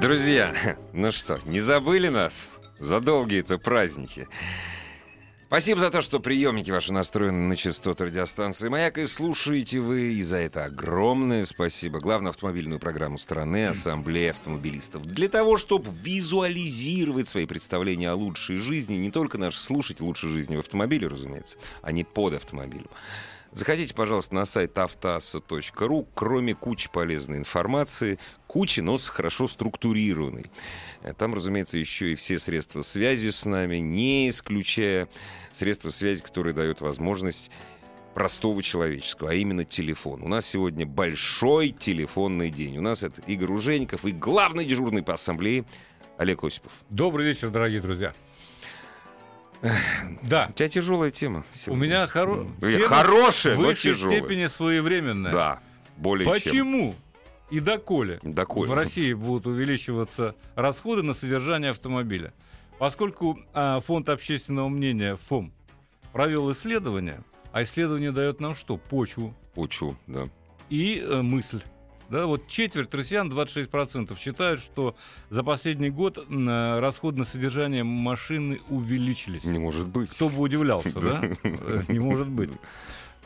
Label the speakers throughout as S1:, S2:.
S1: Друзья, ну что, не забыли нас за долгие-то праздники? Спасибо за то, что приемники ваши настроены на частоту радиостанции «Маяк» и слушаете вы, и за это огромное спасибо. Главную автомобильную программу страны «Ассамблея автомобилистов». Для того, чтобы визуализировать свои представления о лучшей жизни, не только наши слушатели лучшей жизни в автомобиле, разумеется, а не под автомобилем. Заходите, пожалуйста, на сайт автоаса.ру. Кроме кучи полезной информации, кучи, но с хорошо структурированной. Э, Там, разумеется, еще и все средства связи с нами, не исключая средства связи, которые дают возможность простого человеческого, а именно телефон. У нас сегодня большой телефонный день. У нас это Игорь Ужеников и главный дежурный по ассамблее Олег Осипов.
S2: Добрый вечер, дорогие друзья. Да,
S1: У тебя тяжелая тема.
S2: у
S1: сегодня.
S2: меня хоро... Тема
S1: Хорошая,
S2: в
S1: но
S2: высшей
S1: тяжелая.
S2: степени своевременная.
S1: Да, более чем.
S2: Почему и доколе
S1: Доколе.
S2: в России будут увеличиваться расходы на содержание автомобиля? Поскольку а, Фонд общественного мнения ФОМ провел исследование, а исследование дает нам что? Почву
S1: Учу, да.
S2: и э, мысль. Да, вот четверть россиян, 26%, считают, что за последний год э, расходы на содержание машины увеличились.
S1: Не может быть.
S2: Кто бы удивлялся, да? Э, Не может быть.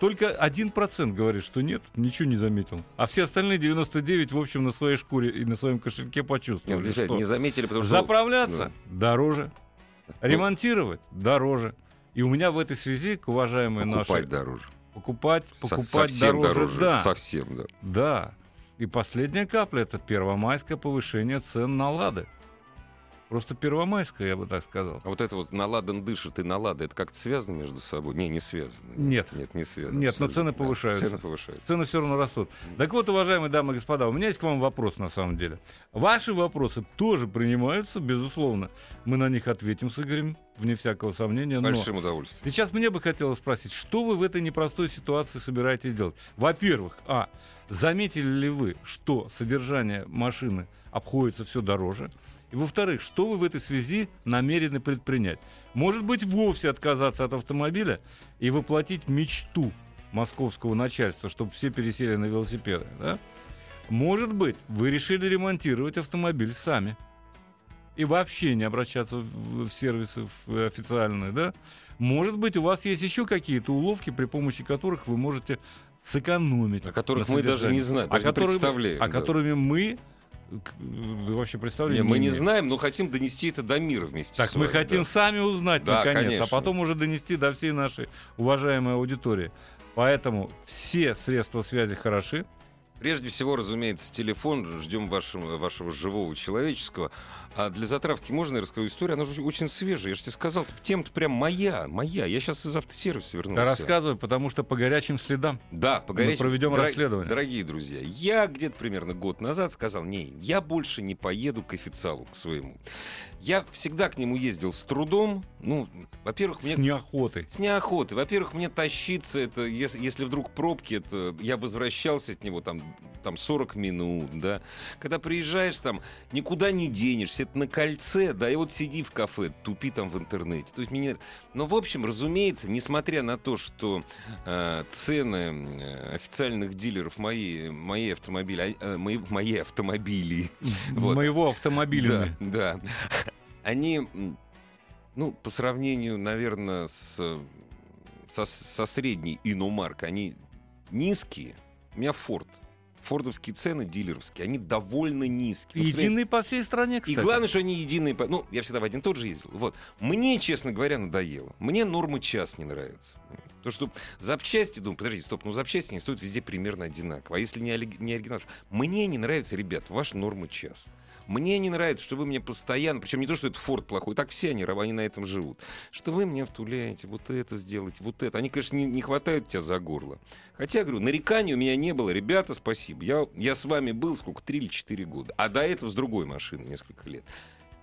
S2: Только 1% говорит, что нет, ничего не заметил. А все остальные 99, в общем, на своей шкуре и на своем кошельке почувствовали, что
S1: не заметили, потому что...
S2: заправляться дороже, ремонтировать дороже. И у меня в этой связи, к уважаемой
S1: Ну, покупать
S2: нашей...
S1: дороже.
S2: Покупать, покупать
S1: совсем
S2: дороже, да.
S1: Совсем, да.
S2: Да. И последняя капля это первомайское повышение цен на лады. Просто первомайское, я бы так сказал.
S1: А вот это вот наладан дышит и налада, это как-то связано между собой? Не, не связано.
S2: Нет.
S1: Нет, не связано.
S2: Нет, но
S1: абсолютно.
S2: цены
S1: Да,
S2: повышаются.
S1: Цены повышаются.
S2: Цены все равно растут. Так вот, уважаемые дамы и господа, у меня есть к вам вопрос на самом деле. Ваши вопросы тоже принимаются, безусловно. Мы на них ответим с Игорем, вне всякого сомнения. Но
S1: Большим удовольствием.
S2: сейчас мне бы хотелось спросить, что вы в этой непростой ситуации собираетесь делать? Во-первых, а, заметили ли вы, что содержание машины обходится все дороже? И во-вторых, что вы в этой связи намерены предпринять? Может быть, вовсе отказаться от автомобиля и воплотить мечту московского начальства, чтобы все пересели на велосипеды, да? Может быть, вы решили ремонтировать автомобиль сами и вообще не обращаться в, сервисы в- официальные, да? Может быть, у вас есть еще какие-то уловки, при помощи которых вы можете сэкономить.
S1: О которых мы даже не знаем,
S2: О
S1: даже не
S2: которых-
S1: представляем,
S2: О
S1: да.
S2: которыми мы вообще
S1: Не,
S2: представления
S1: мы не знаем, но хотим донести это до мира вместе
S2: Так,
S1: с
S2: мы
S1: вами,
S2: хотим
S1: да.
S2: сами узнать,
S1: Да,
S2: наконец,
S1: конечно.
S2: а потом уже донести до всей нашей уважаемой аудитории. Поэтому все средства связи хороши.
S1: Прежде всего, разумеется, телефон. Ждем вашего, вашего живого человеческого. А для затравки можно я расскажу историю? Она же очень свежая. Я же тебе сказал, тема-то прям моя, моя. Я сейчас из автосервиса
S2: Да
S1: вернулся.
S2: рассказывай, потому что по горячим следам.
S1: Да, по
S2: Мы
S1: горячим-
S2: проведем
S1: Дорог-
S2: расследование.
S1: Дорогие друзья, я где-то примерно год назад сказал, не, я больше не поеду к официалу, к своему. Я всегда к нему ездил с трудом. Ну, во-первых, мне...
S2: С неохотой.
S1: С неохотой. Во-первых, мне тащиться, это, если, если вдруг пробки, это я возвращался от него там, там 40 минут, да. Когда приезжаешь там, никуда не денешься, это на кольце, да, и вот сиди в кафе, тупи там в интернете. То есть мне... Но, в общем, разумеется, несмотря на то, что э, цены э, официальных дилеров мои, мои автомобили, а, э, мои, мои автомобили, Вот.
S2: Моего автомобиля.
S1: да, да. Они, ну, по сравнению, наверное, с, со, со средней иномаркой, они низкие. У меня Форд. Фордовские цены дилеровские, они довольно низкие. Ну,
S2: Единый по всей стране,
S1: и
S2: кстати.
S1: главное, что они единые. по- Ну, я всегда в один и тот же ездил. Вот. Мне, честно говоря, надоело. Мне норма час не нравится. То, что запчасти, думаю, подождите, стоп, ну запчасти не стоят везде примерно одинаково. А если не, оли- не оригинал? Мне не нравится, ребят, ваша норма час. Мне не нравится, что вы мне постоянно, причем не то, что это Форд плохой, так все они, они на этом живут, что вы мне втуляете, вот это сделайте, вот это. Они, конечно, не, не хватают тебя за горло. Хотя, говорю, нареканий у меня не было. Ребята, спасибо. Я, я с вами был сколько, три или четыре года. А до этого с другой машиной несколько лет.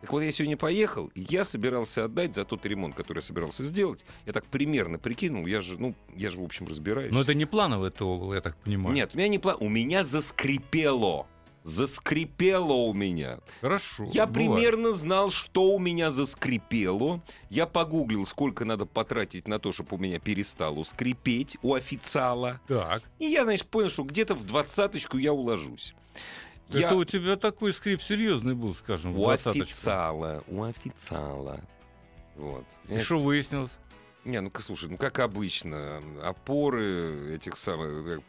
S1: Так вот, я сегодня поехал, и я собирался отдать за тот ремонт, который я собирался сделать. Я так примерно прикинул, я же, ну, я же, в общем, разбираюсь.
S2: Но это не плановое ТО было, я так понимаю.
S1: Нет, у меня не план. У меня заскрипело. Заскрипело у меня.
S2: Хорошо.
S1: Я
S2: бывает.
S1: примерно знал, что у меня заскрипело. Я погуглил, сколько надо потратить на то, чтобы у меня перестало скрипеть у официала.
S2: Так.
S1: И я, значит, понял, что где-то в двадцаточку я уложусь. Я-
S2: Это у тебя такой скрип серьезный был, скажем,
S1: У официала, у официала. Вот.
S2: И что выяснилось?
S1: Не, ну-ка, слушай, ну как обычно, опоры этих самых, э,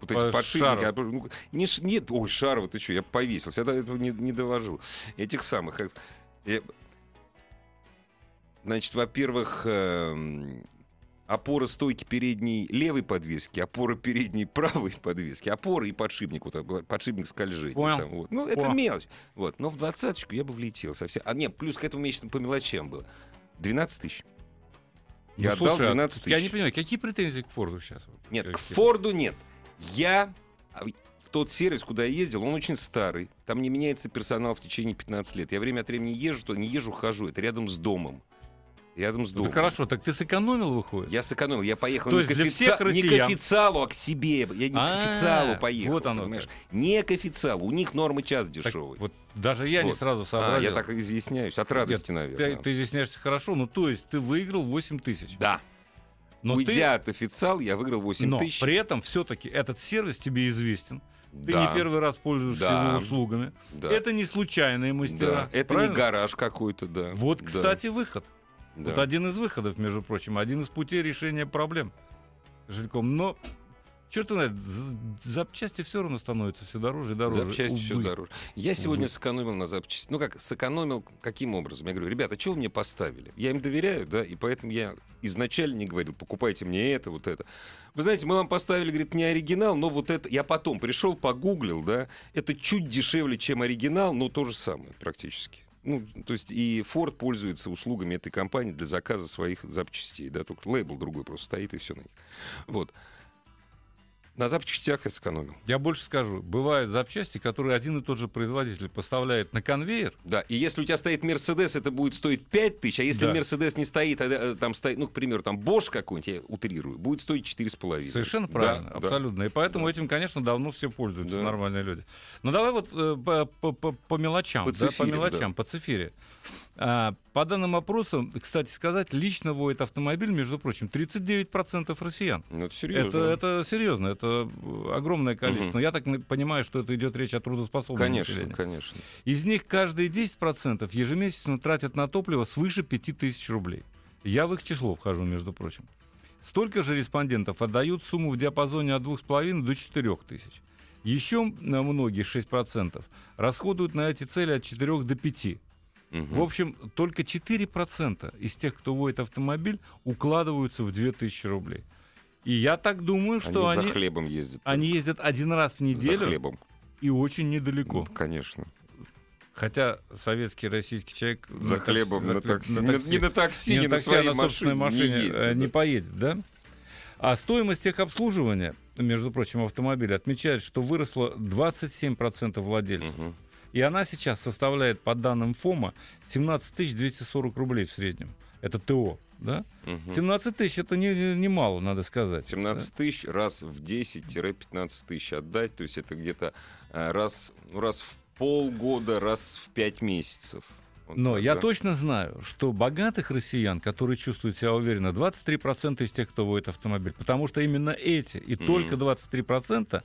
S1: вот эти
S2: По
S1: подшипники,
S2: шару.
S1: ну, не, нет, ой, Шарова, ты что, я повесился, я до этого не, не довожу. Этих самых, э, э, значит, во-первых, эм, опора стойки передней левой подвески, опора передней правой подвески, опора и подшипник, вот, подшипник скольжения.
S2: Понял.
S1: там, вот. Ну, это
S2: Понял.
S1: мелочь. Вот. Но в двадцаточку я бы влетел совсем. А нет, плюс к этому месяцу по мелочам было. 12 тысяч. Я
S2: Ну,
S1: отдал
S2: слушай, а
S1: 12 тысяч.
S2: Я не понимаю, какие претензии к Форду сейчас?
S1: Нет, к? Форду нет. Я а, тот сервис, куда я ездил, он очень старый. Там не меняется персонал в течение 15 лет. Я время от времени езжу, то не езжу, хожу. Это рядом с домом. Рядом с
S2: Ну,
S1: домом.
S2: так хорошо, так ты сэкономил, выходит?
S1: Я сэкономил, я поехал
S2: То
S1: не,
S2: есть
S1: к офици- не к официалу, а к себе. Я не к
S2: А,
S1: официалу поехал.
S2: вот оно
S1: понимаешь?
S2: как.
S1: Не к официалу. У них нормы час дешевый.
S2: вот даже я не
S1: Вот.
S2: сразу
S1: а,
S2: сообразил.
S1: я так изъясняюсь. От радости,
S2: Ты,
S1: наверное.
S2: ты изъясняешься хорошо, ну то есть ты выиграл 8 тысяч.
S1: Да.
S2: Но
S1: Уйдя
S2: ты...
S1: от официала, я выиграл 8
S2: Но
S1: тысяч.
S2: при этом все-таки этот сервис тебе известен. Ты
S1: да,
S2: не первый раз пользуешься
S1: Да.
S2: его услугами.
S1: да.
S2: Это не случайные мастера.
S1: Да, это
S2: правильно?
S1: не гараж какой-то, да.
S2: Вот,
S1: Да,
S2: кстати, выход.
S1: да.
S2: Вот один из выходов, между прочим, один из путей решения проблем с жильцом. Но, черт знает, запчасти все равно становятся все дороже и дороже.
S1: Запчасти все дороже. Я сегодня
S2: Увы.
S1: сэкономил на запчасти. Ну как, сэкономил каким образом? Я говорю, ребята, что вы мне поставили? Я им доверяю, да, и поэтому я изначально не говорил, покупайте мне это, вот это. Вы знаете, мы вам поставили, говорит, не оригинал, но вот это... Я потом пришел, погуглил, да, это чуть дешевле, чем оригинал, но то же самое практически. Ну, то есть и Ford пользуется услугами этой компании для заказа своих запчастей, да, только лейбл другой просто стоит и все на них. Вот. На запчастях я сэкономил.
S2: Я больше скажу. Бывают запчасти, которые один и тот же производитель поставляет на конвейер.
S1: Да, и если у тебя стоит Мерседес, это будет стоить 5 тысяч, а если
S2: Да.
S1: Мерседес не стоит, а э, там стоит, ну, к примеру, там Bosch какой-нибудь, я утрирую, будет стоить 4,5.
S2: Совершенно
S1: Да,
S2: правильно,
S1: да.
S2: абсолютно. И поэтому
S1: Да.
S2: этим, конечно, давно все пользуются,
S1: Да.
S2: нормальные люди. Ну давай вот э, по, по- по- мелочам,
S1: По
S2: да, по
S1: цифире,
S2: мелочам, по цифире. А, по данным опросам, кстати сказать, лично водит автомобиль, между прочим, 39% россиян.
S1: Ну, это серьезно.
S2: Это, это серьезно, это э, огромное количество.
S1: Мгм.
S2: Но я так понимаю, что это идет речь о трудоспособном
S1: Конечно,
S2: населении.
S1: конечно.
S2: Из них каждые 10% ежемесячно тратят на топливо свыше 5000 рублей. Я в их число вхожу, между прочим. Столько же респондентов отдают сумму в диапазоне от 2,5 до 4 тысяч. Еще м, многие, 6%, расходуют на эти цели от 4 до 5. В общем, только 4% из тех, кто водит автомобиль, укладываются в 2000 рублей. И я так думаю, что
S1: они,
S2: они,
S1: за хлебом ездят.
S2: они ездят один раз в
S1: за
S2: неделю
S1: хлебом.
S2: и очень недалеко.
S1: Ну, конечно.
S2: Хотя советский российский человек
S1: За
S2: на
S1: хлебом, на такси. Не-
S2: такси-
S1: Не на такси, не,
S2: не
S1: на
S2: такси,
S1: своей
S2: а на
S1: машине,
S2: машине
S1: не ездит,
S2: э, не
S1: да.
S2: поедет, да? А стоимость техобслуживания, между прочим, автомобиля отмечает, что выросла 27% владельцев.
S1: Мгм.
S2: И она сейчас составляет, по данным ФОМа, 17 240 рублей в среднем. Это ТО, да?
S1: Мгм.
S2: 17 тысяч это не- не- немало, надо сказать.
S1: 17 тысяч раз в 10-15 тысяч отдать, то есть это где-то э, раз, ну, раз в полгода, раз в 5 месяцев. Вот
S2: Но
S1: так,
S2: я
S1: да?
S2: точно знаю, что богатых россиян, которые чувствуют себя уверенно, 23% из тех, кто водит автомобиль. Потому что именно эти и
S1: Мгм.
S2: только 23%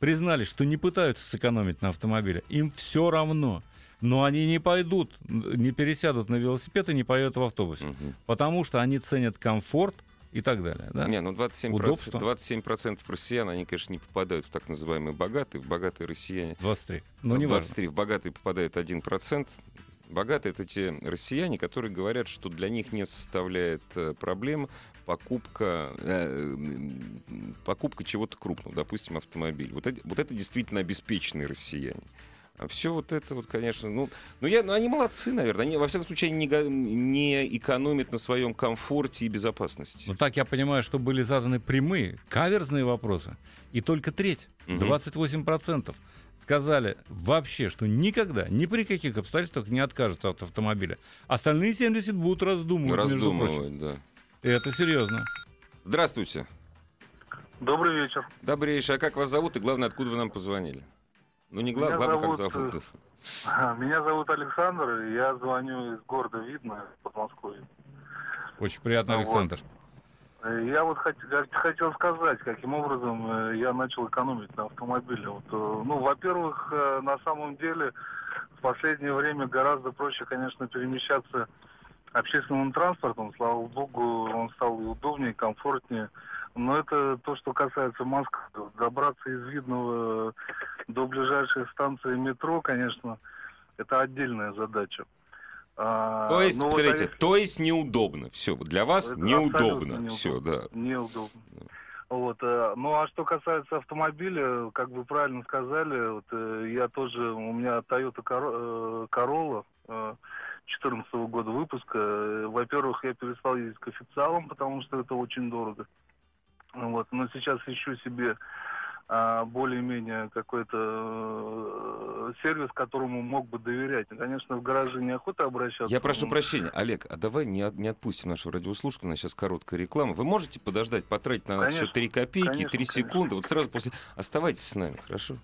S2: признали, что не пытаются сэкономить на автомобиле. Им все равно. Но они не пойдут, не пересядут на велосипед и не поедут в автобусе.
S1: Мгм.
S2: Потому что они ценят комфорт и так далее. Да?
S1: Не, ну 27%,
S2: Удобство.
S1: 27% россиян, они, конечно, не попадают в так называемые богатые. В богатые россияне
S2: 23. Ну, не важно.
S1: 23, в богатые попадает 1%. Богатые это те россияне, которые говорят, что для них не составляет э, проблем покупка, э, покупка чего-то крупного, допустим, автомобиль. Вот это, вот это действительно обеспеченные россияне. А все вот это вот, конечно, ну, ну, я, ну, они молодцы, наверное. Они, во всяком случае, не, не экономят на своем комфорте и безопасности.
S2: Но так я понимаю, что были заданы прямые, каверзные вопросы. И только треть,
S1: Мгм.
S2: 28%, сказали вообще, что никогда, ни при каких обстоятельствах не откажутся от автомобиля. Остальные 70 будут раздумывать, между прочим.
S1: Раздумывать, да.
S2: Это серьезно.
S1: Здравствуйте.
S3: Добрый вечер.
S1: Добрейший. А как вас зовут и, главное, откуда вы нам позвонили? Ну, не главное,
S3: Меня
S1: главное, как
S3: зовут,
S1: зовут.
S3: Меня зовут Александр, и я звоню из города Видно, Подмосковья.
S2: Очень приятно,
S3: А вот.
S2: Александр.
S3: Э, Я вот хот- хот- хотел сказать, каким образом э, я начал экономить на автомобиле. Вот, э, ну, во-первых, э, на самом деле в последнее время гораздо проще, конечно, перемещаться общественным транспортом. Слава богу, он стал и удобнее, и комфортнее. Но это то, что касается Москвы. Добраться из Видного до ближайшей станции метро, конечно, это отдельная задача. А,
S1: То есть,
S3: ну вот, а если-
S1: то есть неудобно. Все, для вас
S3: Это
S1: неудобно.
S3: абсолютно
S1: Все, да.
S3: Неудобно. Вот, э, ну а что касается автомобиля, как вы правильно сказали, вот, э, я тоже, у меня Toyota э, Corolla 2014 года выпуска. Э, Во-первых, я перестал ездить к официалам, потому что это очень дорого. Вот, но сейчас ищу себе а, более-менее какой-то э, сервис, которому мог бы доверять. Конечно, в гараже неохота обращаться.
S1: Я прошу
S3: но-
S1: прощения, Олег, а давай не, от- не отпустим нашего радиослушателя, у нас сейчас короткая реклама. Вы можете подождать, потратить на нас
S3: Конечно,
S1: еще 3 копейки,
S3: конечно,
S1: 3
S3: конечно.
S1: секунды? Вот сразу после... Оставайтесь с нами, хорошо?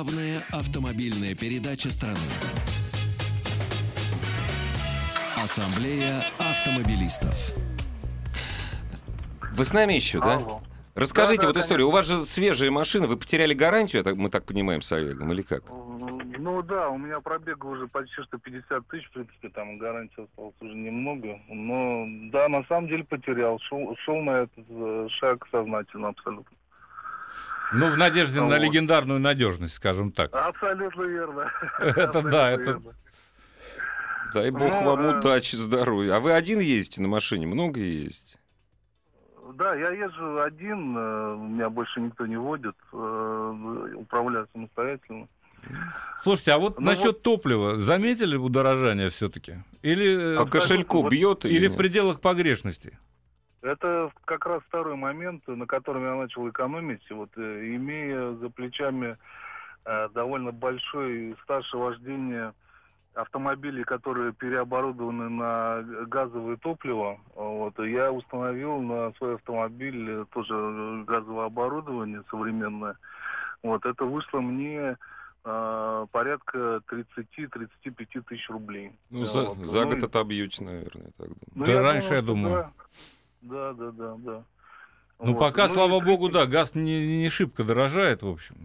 S4: Главная автомобильная передача страны. Ассамблея автомобилистов.
S1: Вы с нами еще, да?
S3: Алло.
S1: Расскажите
S3: Да, да,
S1: вот историю. У вас же свежая машина, вы потеряли гарантию, мы так понимаем, с Олегом, или как?
S3: Ну да, у меня пробега уже почти что 50 тысяч, в принципе, там гарантии осталось уже немного. Но да, на самом деле потерял. Шел, шел на этот э, шаг сознательно абсолютно.
S2: Ну, в надежде на
S3: Вот.
S2: легендарную надежность, скажем так.
S3: Абсолютно верно.
S2: Это да,
S3: Абсолютно
S2: это-
S3: верно.
S1: Дай бог
S3: Ну,
S1: вам
S3: э,
S1: удачи, здоровья. А вы один ездите на машине? Много ездите?
S3: Да, я езжу один, э, меня больше никто не водит, э, управляю самостоятельно.
S2: Слушайте, а вот
S3: Ну
S2: насчет топлива, заметили удорожание все-таки? Или,
S1: По
S2: э,
S1: кошельку
S3: вот-
S1: бьет или,
S2: или в пределах погрешности?
S3: Это как раз второй момент, на котором я начал экономить, вот э, имея за плечами э, довольно большой стаж вождения автомобилей, которые переоборудованы на газовое топливо. Вот, и я установил на свой автомобиль тоже газовое оборудование современное. Вот, это вышло мне э, порядка 30-35 тысяч рублей.
S1: Ну, за,
S3: Вот.
S1: за
S3: Ну,
S1: год отобьете, наверное, я так думаю.
S3: ну,
S2: Да раньше, я
S3: что
S2: думаю.
S3: Да, да, да, да.
S2: Ну,
S3: Вот.
S2: пока,
S3: Ну,
S2: слава
S3: и
S2: богу, да, газ не, не шибко дорожает, в общем.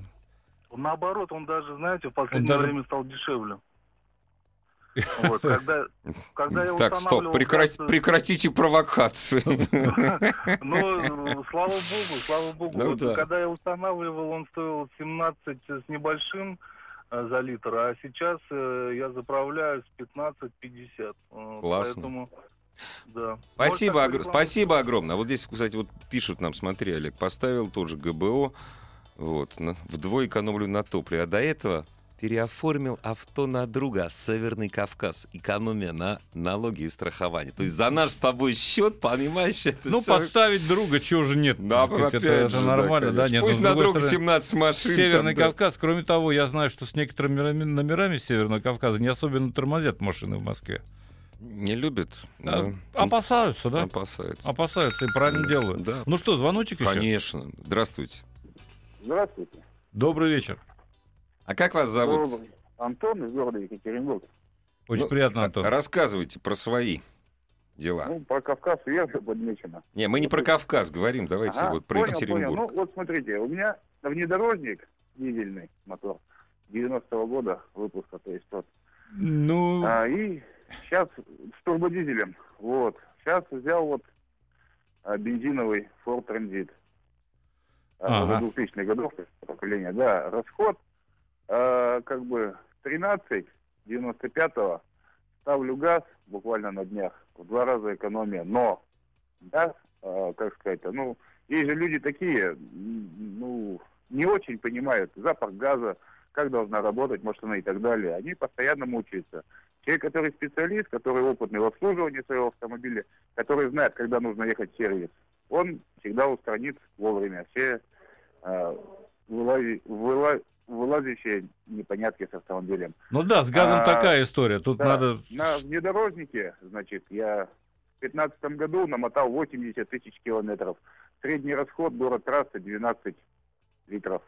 S3: Наоборот, он даже, знаете, в последнее
S2: даже-
S3: время стал дешевле. Вот, когда, когда я
S1: Так, стоп,
S3: устанавливал
S1: прекрати-
S3: газ-
S1: прекратите провокации.
S3: Ну, слава богу, слава богу.
S1: Ну
S3: Вот
S1: да.
S3: Когда я устанавливал, он стоил 17 с небольшим э, за литр, а сейчас э, я заправляю с 15-50. Э,
S1: Классно.
S3: Поэтому, да.
S1: Спасибо, огр- спасибо огромное. А Вот здесь, кстати, вот пишут нам, смотри, Олег, поставил тоже ГБО, вот, на- вдвое экономлю на топливе. А до этого переоформил авто на друга, Северный Кавказ, экономия на налоги и страхование. То есть за наш с тобой счет, понимаешь, это
S2: Ну,
S1: всё-
S2: подставить друга, чего же нет?
S1: Да,
S2: сказать,
S1: опять
S2: это, это
S1: же, да,
S2: нормально, да,
S1: конечно.
S2: нет.
S1: Пусть
S2: но с
S1: на друга
S2: стороны,
S1: 17 машин.
S2: Северный
S1: там, да.
S2: Кавказ, кроме того, я знаю, что с некоторыми номерами Северного Кавказа не особенно тормозят машины в Москве.
S1: Не любит.
S2: А,
S1: да.
S2: Опасаются, да?
S1: Опасается.
S2: Опасаются и правильно делают.
S1: Да.
S2: Ну что, звоночек еще?
S1: Конечно. Здравствуйте.
S5: Здравствуйте.
S2: Добрый вечер.
S1: А как вас зовут?
S5: Добрый. Антон из города Екатеринбург.
S2: Очень
S1: Ну,
S2: приятно, Антон.
S1: Рассказывайте про свои дела.
S5: Ну, про Кавказ верно подмечено.
S1: Не, мы не про Кавказ говорим, давайте
S5: Ага,
S1: вот про
S5: понял,
S1: Екатеринбург.
S5: понял. Ну, вот смотрите, у меня внедорожник дизельный мотор 90-го года выпуска, то есть тот.
S2: Ну,
S5: А, и сейчас с турбодизелем. Вот. Сейчас взял вот а, бензиновый Ford Transit. А,
S2: Ага.
S5: 2000-х годов поколения. Да, расход а, как бы 13, 95-го. Ставлю газ буквально на днях. В два раза экономия. Но газ, а, как сказать, ну, есть же люди такие, ну, не очень понимают запах газа, как должна работать машина и так далее. Они постоянно мучаются. Человек, который специалист, который опытный в обслуживании своего автомобиля, который знает, когда нужно ехать в сервис, он всегда устранит вовремя все э, вылази- выла- вылазящие непонятки с автомобилем.
S2: Ну да, с газом
S5: А,
S2: такая история. Тут
S5: Да,
S2: надо...
S5: На внедорожнике, значит, я в 2015 году намотал 80 тысяч километров. Средний расход город трассы 12 литров.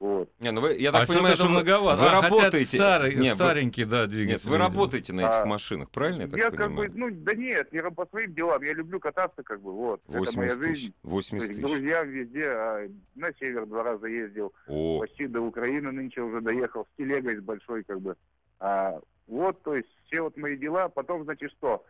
S5: Вот.
S1: Не, ну вы, я
S2: а
S1: так
S2: что-то
S1: понимаю,
S2: это
S1: что вы-
S2: многовато.
S1: вы
S2: А,
S1: работаете...
S2: старый,
S1: Не, вы-
S2: старенький, да, двигатель.
S1: Нет, вы работаете на этих
S5: А,
S1: машинах, правильно я так
S5: я как
S1: понимаю?
S5: бы, ну, да нет, не по своим делам. Я люблю кататься, как бы, вот. Это моя
S1: 80
S5: жизнь.
S1: тысяч.
S5: То
S1: 80
S5: есть
S1: тысяч.
S5: друзьям везде, а на север два раза ездил,
S1: О,
S5: почти до Украины нынче уже доехал, с телегой с большой, как бы. А, вот, то есть, все вот мои дела. Потом, значит, что?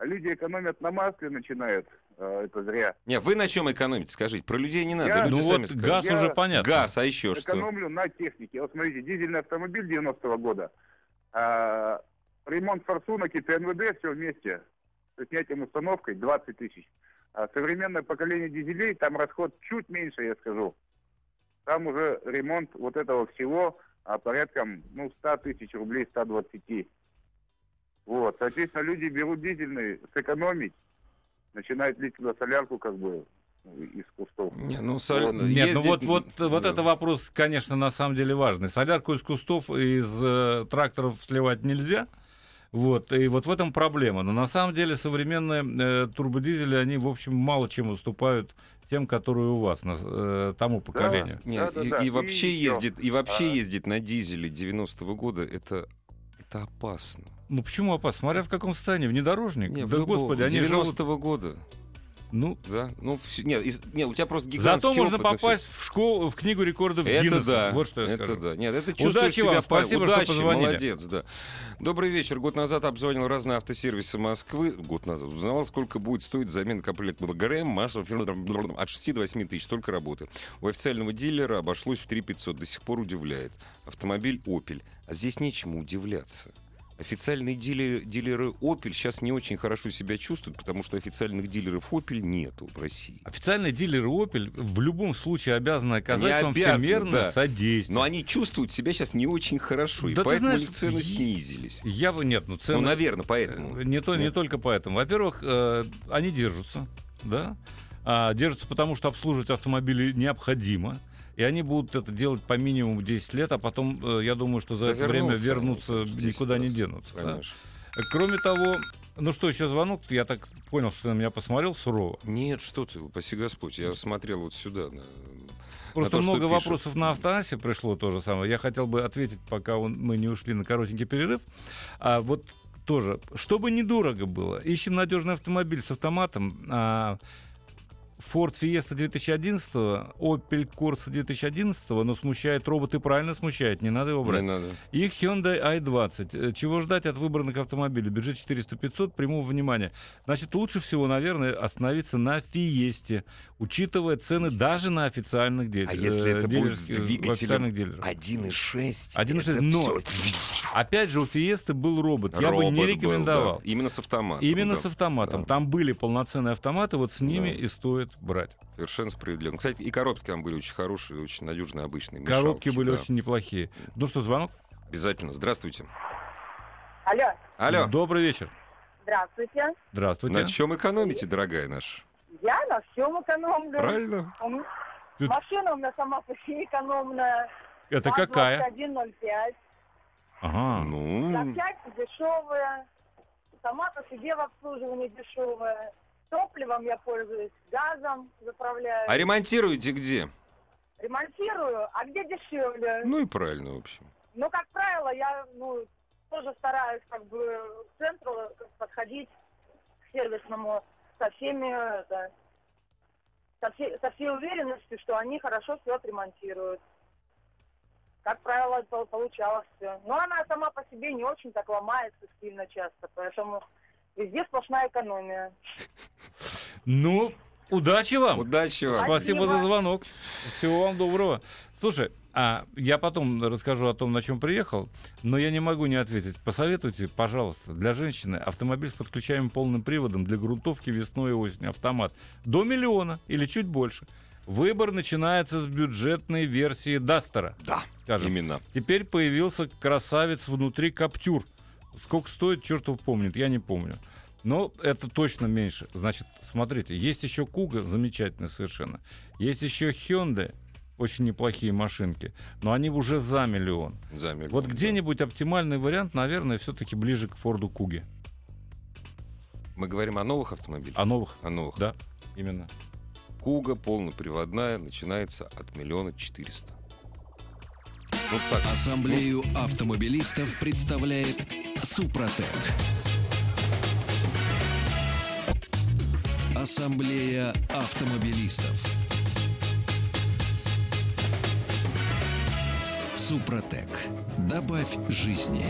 S5: Люди экономят на масле, начинают. А, это зря.
S1: не, вы на чем экономите, скажите? Про людей не надо,
S5: Я-
S1: люди
S2: Ну
S1: сами
S2: вот
S1: скажут.
S2: газ
S5: Я-
S2: уже понятно.
S1: Газ, а еще что?
S5: Экономлю на технике. Вот смотрите, дизельный автомобиль 90-го года, а, ремонт форсунок и ТНВД все вместе с снятием установкой 20 тысяч. А современное поколение дизелей, там расход чуть меньше, я скажу. Там уже ремонт вот этого всего а, порядком ну, 100 тысяч рублей, 120. Вот, соответственно, люди берут дизельный сэкономить, начинают лить на солярку как бы ну, из кустов.
S1: Не, ну, соль-
S5: Вот.
S2: Нет, ну
S1: ездить-
S2: вот, вот, вот
S1: да.
S2: это вопрос, конечно, на самом деле важный. Солярку из кустов, из э, тракторов сливать нельзя. Вот, и вот в этом проблема. Но на самом деле современные э, турбодизели, они, в общем, мало чем уступают тем, которые у вас, на, э, тому поколению.
S5: Да, да,
S1: и,
S5: да.
S1: и
S5: И
S1: вообще
S5: всё.
S1: ездит, и вообще
S5: А.
S1: ездить на дизеле 90-го года это, это опасно.
S2: Ну почему опасно? Смотря в каком состоянии. Внедорожник?
S1: Не, в
S2: да
S1: любом-
S2: господи, они живут...
S1: 90-го года,
S2: Ну,
S1: да? Ну, всё- нет, из- нет, у тебя просто
S2: зато
S1: гигантский
S2: можно
S1: опыт
S2: попасть в школу, в книгу рекордов
S1: Это
S2: Гиннесса.
S1: да,
S2: Вот что я
S1: это
S2: скажу.
S1: да. Нет, это чувствуешь
S2: Удачи
S1: себя
S2: вам, спасибо, что
S1: Удачи,
S2: позвонили.
S1: молодец, да. Добрый вечер. Год назад обзвонил разные автосервисы Москвы. Год назад. Узнавал, сколько будет стоить замена комплекта ГРМ, масла, от 6 до 8 тысяч. Только работы. У официального дилера обошлось в 3 500. До сих пор удивляет. Автомобиль Opel. А здесь нечему удивляться. Официальные дилеры, дилеры Opel сейчас не очень хорошо себя чувствуют, потому что официальных дилеров Opel нету в России.
S2: Официальные дилеры Opel в любом случае обязаны оказать
S1: Не
S2: вам
S1: обязаны,
S2: всемирное
S1: да.
S2: содействие.
S1: Но они чувствуют себя сейчас не очень хорошо, и
S2: Да ты
S1: поэтому
S2: знаешь,
S1: у них цены
S2: е-
S1: снизились.
S2: Я бы нет, ну цены.
S1: Ну, наверное, поэтому.
S2: Э, Не, то, не
S1: Нет.
S2: только поэтому. Во-первых, э, они держатся, да. А, держатся потому, что обслуживать автомобили необходимо. И они будут это делать по минимуму 10 лет, а потом, э, я думаю, что за
S1: Да
S2: это время
S1: вернутся они,
S2: вернуться
S1: конечно, 10
S2: никуда не
S1: раз.
S2: денутся. да.
S1: Конечно.
S2: Кроме того, ну что, еще звонок? Я так понял, что на меня посмотрел сурово.
S1: Нет, что ты, упаси Господь, я смотрел вот сюда. на-
S2: Просто
S1: то, что
S2: много
S1: пишут.
S2: вопросов на автоассе пришло то же самое. Я хотел бы ответить, пока он- мы не ушли на коротенький перерыв. А вот тоже, чтобы недорого было, ищем надежный автомобиль с автоматом. А, Ford Fiesta 2011, Opel Corsa 2011, но смущает робот и правильно смущает, не надо его
S1: Не
S2: брать.
S1: надо.
S2: И Hyundai i20. Э, Чего ждать от выбранных автомобилей? Бюджет 400-500, прямого внимания. Значит, лучше всего, наверное, остановиться на Фиесте, учитывая цены даже на официальных дилерах.
S1: А если это будет с двигателем
S2: официальных дилерах.
S1: 1,6.
S2: 1,6,
S1: это
S2: но-. Опять же, у Фиесты был робот. Я бы
S1: Робот
S2: не
S1: был,
S2: рекомендовал.
S1: да. Именно с автоматом.
S2: Именно
S1: да.
S2: с автоматом.
S1: да.
S2: Там были полноценные автоматы, вот с ними
S1: Да.
S2: и стоит брать.
S1: Совершенно справедливо. Кстати, и коробки там были очень хорошие, очень надежные, обычные.
S2: Коробки
S1: мешалки,
S2: были
S1: да.
S2: очень неплохие. Ну что, звонок?
S1: Обязательно. Здравствуйте.
S6: Алло,
S1: Алло.
S2: Добрый вечер.
S6: здравствуйте.
S2: Здравствуйте.
S1: На чем экономите, дорогая наша?
S6: Я на всем экономлю.
S1: Правильно?
S2: Тут-
S6: Машина у меня сама по себе экономная.
S2: Это какая?
S6: 2105.
S2: Ага.
S1: Ну,
S6: Запчасти дешевые. Сама по себе в обслуживании дешевая. Топливом я пользуюсь, газом заправляю.
S1: а ремонтируете где?
S6: Ремонтирую, а где дешевле?
S1: Ну и правильно, в общем.
S6: Ну, как правило, я ну, тоже стараюсь как бы к центру подходить к сервисному со всеми, это, со, всей, со всей уверенностью, что они хорошо все отремонтируют. Как правило, получалось все. Но она сама по себе не очень так ломается сильно часто, поэтому везде сплошная экономия.
S2: Ну, удачи вам.
S1: Удачи вам.
S2: Спасибо
S6: Спасибо.
S2: за звонок. Всего вам доброго. Слушай, а я потом расскажу о том, на чем приехал, но я не могу не ответить. Посоветуйте, пожалуйста, для женщины автомобиль с подключаемым полным приводом для грунтовки весной и осенью. Автомат. До миллиона или чуть больше. Выбор начинается с бюджетной версии Дастера.
S1: Да,
S2: скажем.
S1: именно.
S2: Теперь появился красавец внутри Каптюр. Сколько стоит, черт его помнит, я не помню. Но это точно меньше. Значит, смотрите, есть еще Куга, замечательно совершенно. Есть еще Hyundai. очень неплохие машинки, но они уже за миллион.
S1: За миллион,
S2: Вот
S1: да.
S2: где-нибудь оптимальный вариант, наверное, все-таки ближе к Форду Куге.
S1: Мы говорим о новых автомобилях?
S2: А новых?
S1: О новых.
S2: Да, именно.
S1: Куга полноприводная начинается от миллиона четыреста. Вот так.
S4: Ассамблею автомобилистов представляет Супротек. Ассамблея автомобилистов. Супротек. Добавь жизни.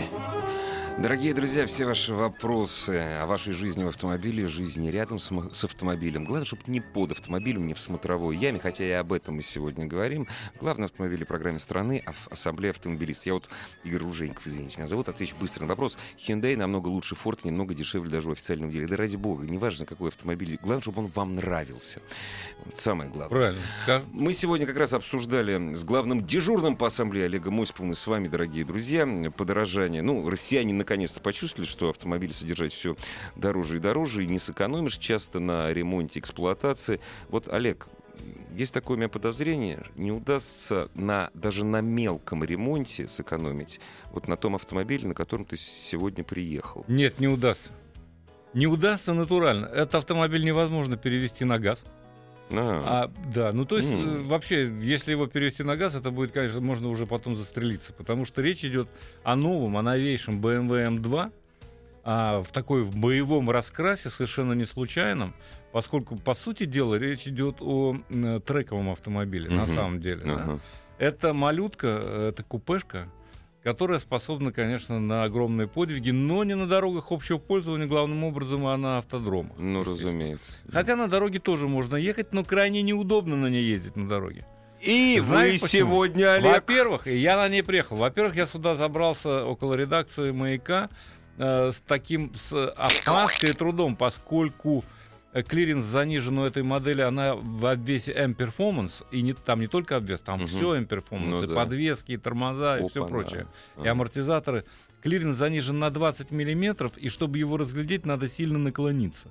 S1: Дорогие друзья, все ваши вопросы о вашей жизни в автомобиле, жизни рядом с, с автомобилем. Главное, чтобы не под автомобилем, не в смотровой яме, хотя и об этом мы сегодня говорим. В программе страны Ав- Ассамблея автомобилистов. Я вот Игорь Ружейников, извините меня зовут, отвечу быстро на вопрос. Hyundai намного лучше Ford, немного дешевле даже в официальном деле. Да ради бога, неважно, какой автомобиль. Главное, чтобы он вам нравился. Вот самое главное.
S2: Правильно. Скаж-
S1: Мы сегодня как раз обсуждали с главным дежурным по ассамблее Олегом Осиповым и с вами, дорогие друзья, подорожание. Ну, россияне наконец-то почувствовали, что автомобиль содержать все дороже и дороже, и не сэкономишь часто на ремонте, эксплуатации. Вот, Олег, есть такое у меня подозрение, не удастся на, даже на мелком ремонте сэкономить вот на том автомобиле, на котором ты сегодня приехал.
S2: Нет, не удастся. Не удастся натурально. Этот автомобиль невозможно перевести на газ.
S1: А,
S2: А, да, ну то есть э, вообще, если его перевести на газ, это будет, конечно, можно уже потом застрелиться, потому что речь идет о новом, о новейшем BMW M2, а, в такой в боевом раскрасе, совершенно не случайном, поскольку, по сути дела, речь идет о м, трековом автомобиле, на
S1: Мгм.
S2: самом деле. да.
S1: ага.
S2: Это малютка, э, это купешка, которая способна, конечно, на огромные подвиги, но не на дорогах общего пользования, главным образом, а на автодромах.
S1: Ну, разумеется.
S2: Хотя на дороге тоже можно ехать, но крайне неудобно на ней ездить на дороге.
S1: И
S2: Знаешь
S1: вы
S2: почему?
S1: сегодня, Олег...
S2: Во-первых, я на ней приехал. Во-первых, я сюда забрался около редакции «Маяка» э, с таким, с опаской и трудом, поскольку клиренс занижен у этой модели, она в обвесе M-Performance, и не, там не только обвес, там
S1: Мгм.
S2: все M-Performance,
S1: Ну
S2: и
S1: да.
S2: подвески, и тормоза, и все прочее, и
S1: Ага.
S2: амортизаторы. Клиренс занижен на 20 миллиметров, и чтобы его разглядеть, надо сильно наклониться.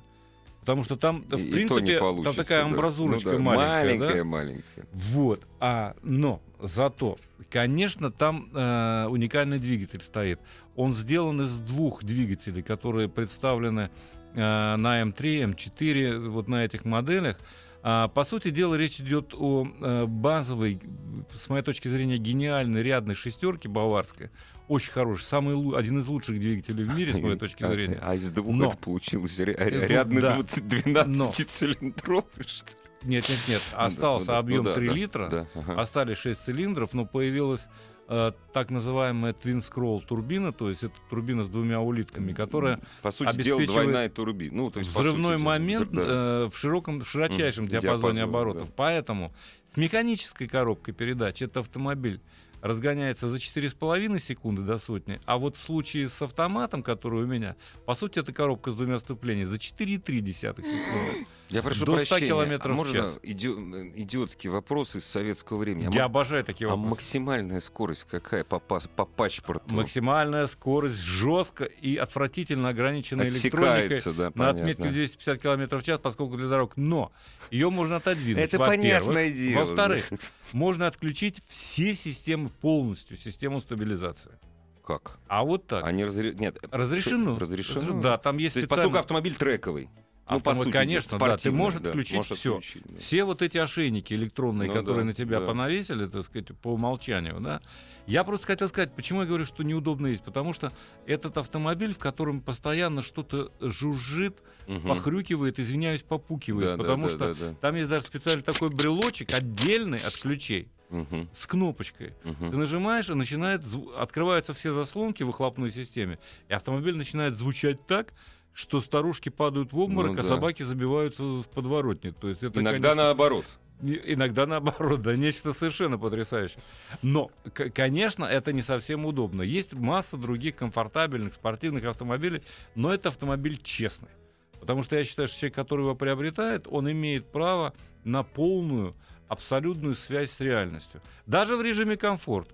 S2: Потому что там, в
S1: И- и то
S2: принципе, там такая
S1: да.
S2: амбразурочка
S1: Ну да,
S2: маленькая. да?
S1: маленькая, маленькая.
S2: Вот. А, но зато, конечно, там э, уникальный двигатель стоит. Он сделан из двух двигателей, которые представлены э, на М3, М4, вот на этих моделях. А, по сути дела, речь идет о э, базовой, с моей точки зрения, гениальной рядной шестерке баварской. Очень хороший, самый, один из лучших двигателей в мире, с моей точки
S1: А-
S2: зрения.
S1: А из двух
S2: Но.
S1: это получилось ря- рядный
S2: да.
S1: 20 12-цилиндровый, что ли?
S2: Нет, нет, нет. Остался
S1: ну да,
S2: объем
S1: ну да,
S2: 3
S1: да,
S2: литра.
S1: да, ага.
S2: остались 6 цилиндров, но появилась э, так называемая Twin Scroll турбина, то есть это турбина с двумя улитками, которая
S1: По сути дела,
S2: обеспечивает
S1: двойная турбина. Ну, то есть,
S2: взрывной
S1: сути,
S2: момент
S1: да.
S2: э, в широком, в широчайшем диапазоне
S1: диапазоне,
S2: оборотов.
S1: да.
S2: Поэтому с механической коробкой передач этот автомобиль разгоняется за 4,5 секунды до сотни, а вот в случае с автоматом, который у меня, по сути, это коробка с двумя вступлениями за 4,3 секунды.
S1: Я прошу
S2: до 100
S1: прощения,
S2: километров
S1: а
S2: в
S1: можно
S2: час.
S1: иди- идиотский вопрос из советского времени? А
S2: Я
S1: ма-
S2: обожаю такие
S1: а
S2: вопросы.
S1: максимальная скорость какая по, пас- по паспорту?
S2: Максимальная скорость жестко и отвратительно ограничена электроникой
S1: да,
S2: на
S1: понятно.
S2: отметке в 250 км в час, поскольку для дорог. Но ее можно отодвинуть.
S1: Это понятное дело.
S2: Во-вторых, можно отключить все системы полностью, систему стабилизации.
S1: Как?
S2: А вот так.
S1: Они разре... Нет,
S2: Разрешено.
S1: Разрешено?
S2: Да, там есть
S1: То есть, поскольку автомобиль трековый. Ну, по
S2: Автомат-
S1: сути,
S2: конечно, да, ты можешь
S1: да,
S2: отключить
S1: можешь
S2: всё.
S1: отключить, да.
S2: Все вот эти ошейники электронные,
S1: Ну
S2: которые
S1: да,
S2: на тебя
S1: да.
S2: понавесили, так сказать, по умолчанию, да. Я просто хотел сказать, почему я говорю, что неудобно есть. Потому что этот автомобиль, в котором постоянно что-то жужжит,
S1: Мгм.
S2: похрюкивает, извиняюсь, попукивает.
S1: Да,
S2: потому
S1: да,
S2: что
S1: да, да.
S2: там есть даже специальный такой брелочек, отдельный от ключей,
S1: Мгм,
S2: с кнопочкой.
S1: мгм.
S2: Ты нажимаешь, и начинает открываются все заслонки в выхлопной системе, и автомобиль начинает звучать так, что старушки падают в обморок,
S1: Ну
S2: а
S1: да.
S2: собаки забиваются в подворотне. То есть это,
S1: Иногда
S2: конечно,
S1: наоборот.
S2: Иногда наоборот, да, нечто совершенно потрясающее. Но, к- конечно, это не совсем удобно. Есть масса других комфортабельных спортивных автомобилей, но это автомобиль честный. Потому что я считаю, что человек, который его приобретает, он имеет право на полную, абсолютную связь с реальностью. Даже в режиме комфорт.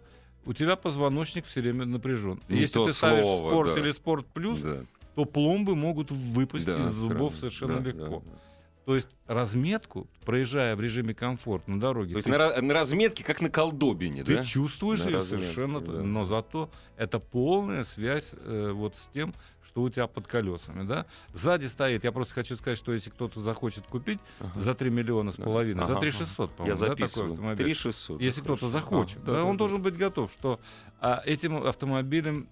S2: У тебя позвоночник все время напряжен.
S1: Не
S2: Если ты ставишь
S1: слово,
S2: спорт
S1: да.
S2: или спорт плюс,
S1: Да,
S2: то пломбы могут выпасть
S1: да,
S2: из зубов
S1: сразу.
S2: совершенно
S1: Да,
S2: легко.
S1: да, да.
S2: То есть разметку, проезжая в режиме комфорт на дороге,
S1: То есть
S2: ты,
S1: на, на разметке, как на колдобине,
S2: ты
S1: да?
S2: чувствуешь
S1: На
S2: ее совершенно,
S1: да.
S2: но зато это полная связь э, вот с тем, что у тебя под колесами, да. Сзади стоит, я просто хочу сказать, что если кто-то захочет купить
S1: Ага.
S2: за 3 миллиона с
S1: Да.
S2: половиной, за
S1: Ага,
S2: 3
S1: ага.
S2: 600,
S1: Я
S2: по-моему, да, такой
S1: записываю.
S2: автомобиль.
S1: 3600.
S2: Если кто-то захочет,
S1: А,
S2: да, он должен быть готов, что а, этим автомобилем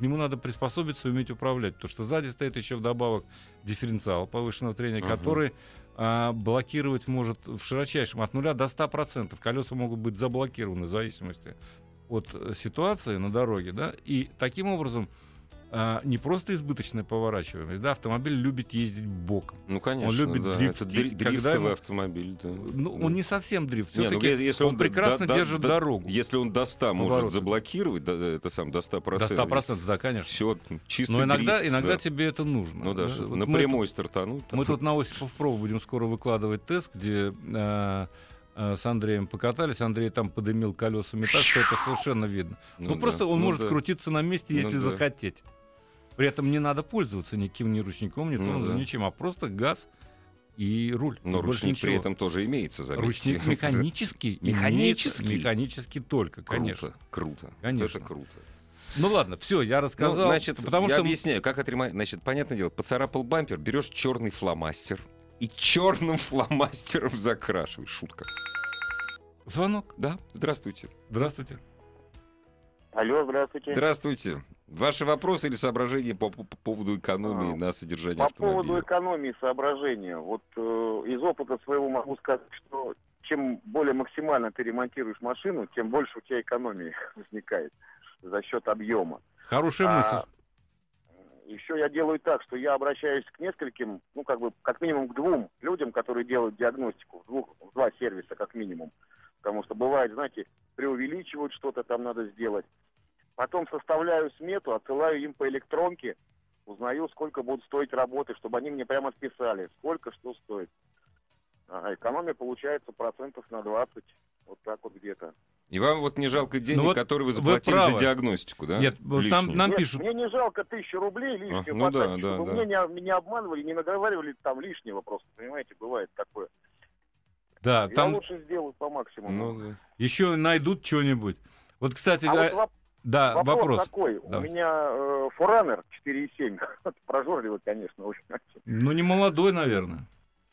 S2: к, нему надо приспособиться и уметь управлять, потому что сзади стоит еще вдобавок дифференциал повышенного трения,
S1: Ага.
S2: который а, блокировать может в широчайшем от нуля до 100%. Колеса могут быть заблокированы в зависимости от э, ситуации на дороге, да, и таким образом а, не просто избыточное поворачивание, да, автомобиль любит ездить боком.
S1: Ну, конечно,
S2: любит
S1: да.
S2: дрифтить,
S1: Это дри-
S2: когда
S1: дрифтовый
S2: ему-
S1: автомобиль, да.
S2: Ну, он не совсем дрифт,
S1: ну,
S2: все-таки
S1: е- если
S2: он,
S1: до-
S2: прекрасно
S1: до-
S2: держит
S1: до-
S2: дорогу.
S1: Если он до 100 может
S2: Повороты.
S1: заблокировать, да, это сам до 100%.
S2: До 100%, да, конечно.
S1: Все, чистый
S2: Но иногда,
S1: дрифт,
S2: иногда
S1: да.
S2: тебе это нужно.
S1: Ну да,
S2: да.
S1: что
S2: Вот
S1: на
S2: мы
S1: прямой стартануть.
S2: Мы тут на Осипов Про будем скоро выкладывать тест, где э, э, с Андреем покатались. Андрей там подымил колесами так, что это совершенно видно. Ну,
S1: да,
S2: просто он
S1: ну
S2: может
S1: да.
S2: крутиться на месте,
S1: Ну
S2: если
S1: да.
S2: При этом не надо пользоваться никаким ни ручником, ни
S1: Ну да.
S2: ничем, а просто газ и руль.
S1: Но
S2: И
S1: ручник при этом тоже имеется, заметьте.
S2: Ручник механический.
S1: Механический?
S2: Механический только, конечно.
S1: Круто, круто.
S2: Конечно.
S1: Это круто.
S2: Ну ладно, все, я
S1: Ну,
S2: рассказал.
S1: значит,
S2: потому
S1: я
S2: что
S1: объясняю, как отремонтировать. Значит, понятное дело, поцарапал бампер, берешь черный фломастер и черным фломастером закрашиваешь. Шутка.
S2: звонок.
S1: Да, здравствуйте.
S2: Здравствуйте.
S7: Алло, здравствуйте.
S1: Здравствуйте. Ваши вопросы или соображения по, по поводу экономии
S7: А,
S1: на содержании
S7: По
S1: автомобиля?
S7: поводу экономии соображения. Вот э, из опыта своего могу сказать, что чем более максимально ты ремонтируешь машину, тем больше у тебя экономии возникает за счет объема.
S2: Хорошая мысль.
S7: еще я делаю так, что я обращаюсь к нескольким, ну, как бы, как минимум к двум людям, которые делают диагностику, в, двух, в два сервиса, как минимум. Потому что бывает, знаете, преувеличивают что-то там надо сделать. Потом составляю смету, отсылаю им по электронке, узнаю, сколько будут стоить работы, чтобы они мне прямо списали, сколько что стоит. А экономия получается процентов на 20, вот так вот где-то.
S1: И вам вот не жалко денег,
S2: Ну вот
S1: которые вы
S2: вы
S1: заплатили
S2: правы.
S1: за диагностику, да?
S2: Нет,
S1: Лишние?
S2: нам
S7: Нет,
S2: пишут.
S7: Мне не жалко тысячу рублей лишнего
S1: А, ну да,
S7: потратить,
S1: да,
S7: чтобы
S1: да.
S7: Мне не, не обманывали, не наговаривали там лишнего просто, понимаете, бывает такое.
S2: Да,
S7: Я
S2: там
S7: лучше сделаю по максимуму.
S1: Ну, да.
S2: еще найдут что-нибудь. Вот, кстати,
S7: а
S2: говоря-
S7: вот
S2: да,
S7: вопрос,
S2: вопрос.
S7: такой.
S2: Давай.
S7: У меня э, Форанер 4.7, прожорливый, конечно, очень.
S2: Ну, не молодой, наверное.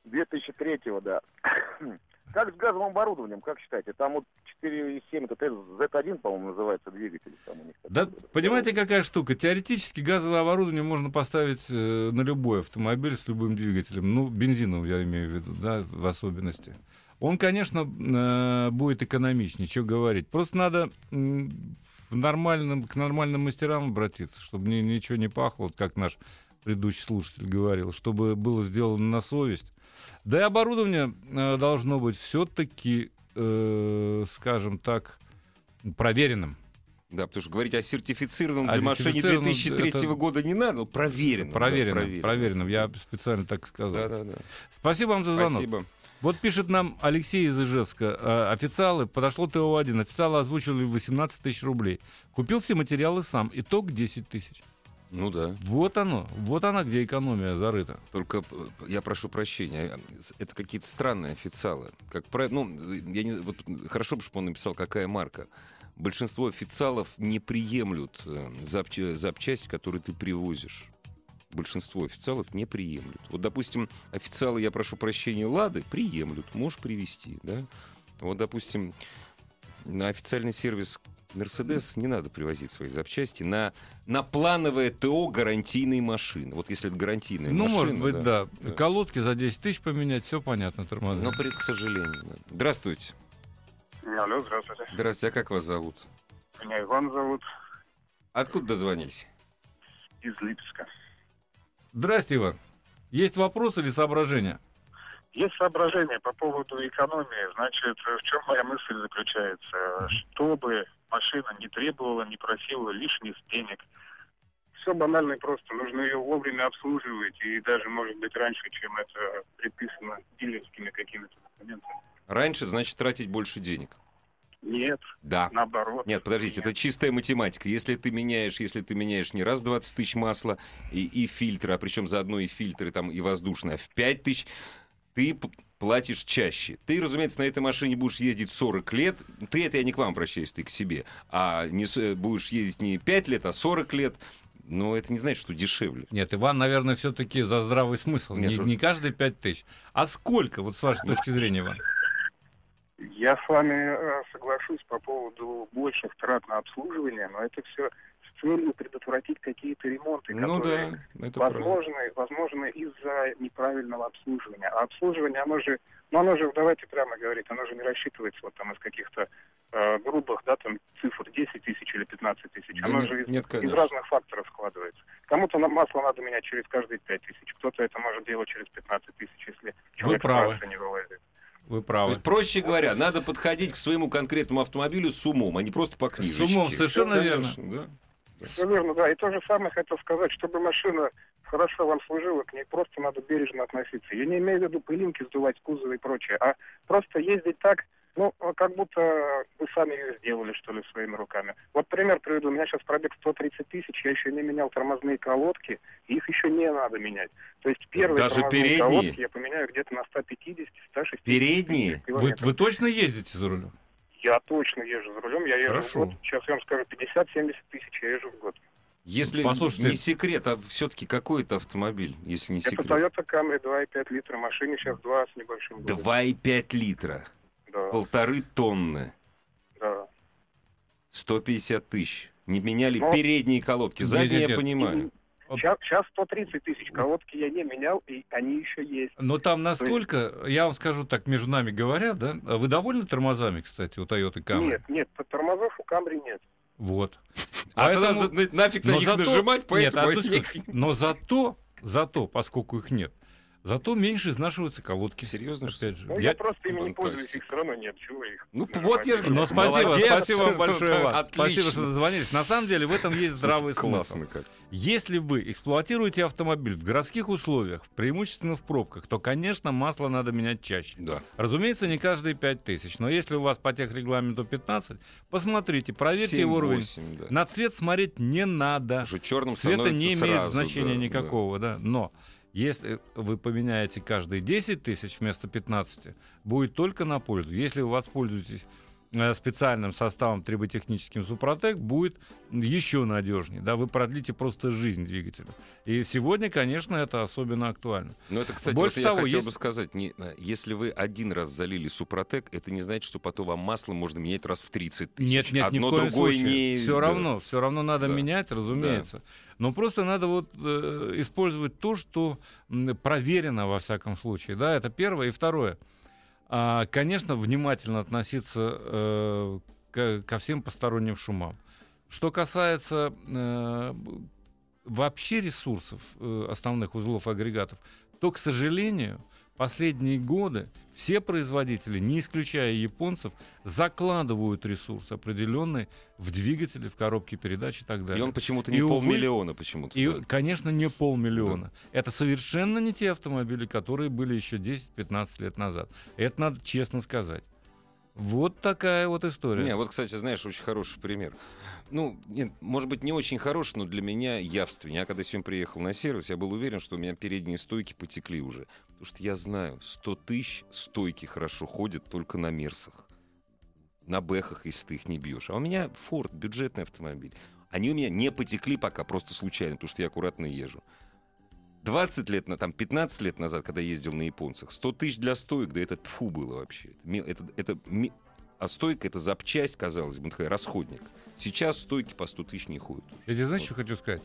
S7: 2003-го, да. Как с газовым оборудованием, как считаете? Там вот 4.7, это Z1, по-моему, называется двигатель. Там у них
S2: Да,
S7: такой.
S2: понимаете, какая штука? Теоретически газовое оборудование можно поставить э, на любой автомобиль с любым двигателем. Ну, бензиновый я имею в виду, да, в особенности. Он, конечно, э, будет экономичнее, что говорить. Просто надо в нормальном, к нормальным мастерам обратиться, чтобы ни- ничего не пахло, вот как наш предыдущий слушатель говорил, чтобы было сделано на совесть. Да и оборудование э, должно быть все-таки, скажем так, проверенным.
S1: Да, потому что говорить о сертифицированном
S2: А
S1: для машины
S2: сертифицированном
S1: 2003
S2: это-
S1: года не надо, но проверенным. да,
S2: Проверенным, проверенным. Я специально так сказал.
S1: Да, да, да.
S2: Спасибо вам за звонок.
S1: Спасибо.
S2: Вот пишет нам Алексей из Ижевска. Э, Официалы, подошло ТО-1, официалы озвучили 18 тысяч рублей. Купил все материалы сам, итог 10 тысяч.
S1: Ну да.
S2: Вот оно, вот она, где экономия зарыта.
S1: Только п- я прошу прощения, это какие-то странные официалы. Как правило, ну, я не, вот, хорошо бы, чтобы он написал, какая марка. Большинство официалов не приемлют э, запча- запчасти, которые ты привозишь. Большинство официалов не приемлют. Вот, допустим, официалы, я прошу прощения, Лады приемлют, можешь привезти, да? Вот, допустим, на официальный сервис Мерседес не надо привозить свои запчасти на, на плановое ТО гарантийной машины. Вот если это гарантийная
S2: ну,
S1: машина.
S2: может быть, да.
S1: да.
S2: Колодки за 10 тысяч поменять, все понятно, тормоза.
S1: Но, при, к сожалению. да. Здравствуйте.
S8: Алло, здравствуйте.
S1: Здравствуйте, а как вас зовут?
S8: Меня Иван зовут
S1: Откуда дозвонились?
S8: из Липска.
S2: Здрасте, Иван. Есть вопрос или соображения?
S8: Есть соображение по поводу экономии. Значит, в чем моя мысль заключается? Чтобы машина не требовала, не просила лишних денег. Все банально и просто. Нужно ее вовремя обслуживать и даже, может быть, раньше, чем это предписано дилерскими какими-то документами.
S1: Раньше, значит, тратить больше денег.
S8: Нет,
S1: Да.
S8: наоборот.
S1: Нет, подождите, это чистая математика. Если ты меняешь, если ты меняешь не раз 20 тысяч масла и, и фильтры, а причем заодно и фильтры там и воздушные, а в 5 тысяч, ты платишь чаще. Ты, разумеется, на этой машине будешь ездить 40 лет. Ты это я не к вам обращаюсь, ты к себе. А не э, будешь ездить не 5 лет, а 40 лет. Но это не значит, что дешевле.
S2: Нет, Иван, наверное, все-таки за здравый смысл.
S1: Нет,
S2: не, не каждые пять тысяч. А сколько, вот с вашей точки зрения, Иван?
S8: Я с вами э, соглашусь по поводу больших трат на обслуживание, но это все с целью предотвратить какие-то ремонты,
S1: Ну
S8: которые
S1: да, это правда.
S8: возможны, возможно, из-за неправильного обслуживания. А обслуживание, оно же, ну оно же, давайте прямо говорить, оно же не рассчитывается вот там из каких-то э, грубых, да, там цифр 10 тысяч или 15 тысяч.
S1: Да
S8: Оно
S1: нет-
S8: же из,
S1: нет,
S8: из разных факторов складывается. Кому-то на масло надо менять через каждые 5 тысяч, кто-то это может делать через 15 тысяч, если человек
S2: правы.
S8: не вылазит.
S2: Вы
S1: То
S2: правы.
S1: есть, проще говоря, надо подходить к своему конкретному автомобилю с умом, а не просто по книжечке.
S2: умом, совершенно
S1: Ну,
S2: верно.
S1: конечно, да.
S8: Все верно, да. И то же самое хотел сказать, чтобы машина хорошо вам служила, к ней просто надо бережно относиться. Я не имею в виду пылинки сдувать с кузова и прочее, а просто ездить так, ну, как будто вы сами ее сделали, что ли, своими руками. Вот пример приведу. У меня сейчас пробег 130 тысяч, я еще не менял тормозные колодки, и их еще не надо менять. То есть первые
S1: Даже
S8: тормозные
S1: передние?
S8: колодки я поменяю где-то на 150-160
S1: Передние?
S2: Вы, вы точно ездите за рулем?
S8: Я точно езжу за рулем, я езжу
S2: Хорошо.
S8: в год. Сейчас я вам скажу, 50-70 тысяч я езжу в год.
S1: Если
S2: Послушайте.
S1: не секрет, а все-таки какой это автомобиль, если не
S8: Это
S1: секрет?
S8: Toyota Camry 2,5 литра, машине сейчас 2 с небольшим. годом.
S1: 2,5 литра,
S8: Да,
S1: полторы тонны,
S8: да.
S1: 150 тысяч. Не меняли
S8: Ну,
S1: передние колодки.
S2: нет,
S1: Задние
S2: нет,
S1: я
S2: нет.
S1: понимаю.
S8: Сейчас, сейчас 130 тысяч колодки я не менял, и они еще есть.
S2: Но там настолько, я вам скажу так, между нами говоря, да, а вы довольны тормозами, кстати, у Toyota Camry?
S8: Нет, нет, тормозов у Camry нет.
S2: Вот.
S1: А тогда
S2: Поэтому-
S1: на- нафиг на
S2: Но
S1: них
S2: зато-
S1: нажимать,
S2: Нет,
S1: поэтому
S2: а
S1: они
S2: тут но зато, зато, поскольку их нет, зато меньше изнашиваются колодки.
S1: Серьезно?
S2: Опять же.
S8: Ну,
S2: Я-
S8: я, просто ими не пользуюсь, их все равно нет. Чего их?
S1: Ну,
S8: нажимать?
S1: вот я же
S2: Ну, спасибо,
S1: молодец.
S2: спасибо вам большое, Иван. Спасибо, что дозвонились. На самом деле в этом есть здравый смысл.
S1: Как.
S2: Если вы эксплуатируете автомобиль в городских условиях, преимущественно в пробках, то, конечно, масло надо менять чаще.
S1: Да.
S2: Разумеется, не каждые 5 тысяч, но если у вас по техрегламенту 15, посмотрите, проверьте его уровень.
S1: 7-8, да.
S2: На цвет смотреть не надо.
S1: Уже черным
S2: Цвета не имеет
S1: сразу,
S2: значения
S1: да,
S2: никакого, да. Но если вы поменяете каждые 10 тысяч вместо 15, будет только на пользу. Если вы воспользуетесь специальным составом триботехническим Супротек, будет еще надежнее. Да, вы продлите просто жизнь двигателя. И сегодня, конечно, это особенно актуально.
S1: Но это, кстати,
S2: Больше
S1: вот я
S2: того,
S1: хотел
S2: есть-
S1: бы сказать, не, э, если вы один раз залили Супротек, это не значит, что потом вам масло можно менять раз в 30 тысяч.
S2: Нет, нет, ни
S1: Одно
S2: в коем
S1: другое
S2: случае.
S1: не...
S2: Все
S1: да.
S2: равно, все равно надо
S1: Да.
S2: менять, разумеется. Но просто надо вот э, использовать то, что проверено во всяком случае. Да, это первое. И второе. А, конечно, внимательно относиться э, к- ко всем посторонним шумам. Что касается э, вообще ресурсов э, основных узлов агрегатов, то, к сожалению, последние годы все производители, не исключая японцев, закладывают ресурс определенный в двигатели, в коробки передач и так далее.
S1: И он почему-то
S2: И,
S1: не
S2: увы,
S1: полмиллиона почему-то.
S2: И,
S1: да.
S2: конечно, не полмиллиона. Это совершенно не те автомобили, которые были еще 10-15 лет назад. Это надо честно сказать. Вот такая вот история.
S1: Не, вот, кстати, знаешь, очень хороший пример. Ну, нет, может быть, не очень хороший, но для меня явственнее. Я когда сегодня приехал на сервис, я был уверен, что у меня передние стойки потекли уже. Потому что я знаю, 100 тысяч стойки хорошо ходят только на Мерсах. На Бэхах, если ты их не бьешь. А у меня Форд, бюджетный автомобиль. Они у меня не потекли пока, просто случайно, потому что я аккуратно езжу. 20 лет, на- там 15 лет назад, когда я ездил на японцах, 100 тысяч для стоек, да это тфу было вообще. Это, это, это а стойка это запчасть, казалось бы, такой расходник. Сейчас стойки по 100 тысяч не ходят.
S2: Я тебе знаешь, что хочу сказать?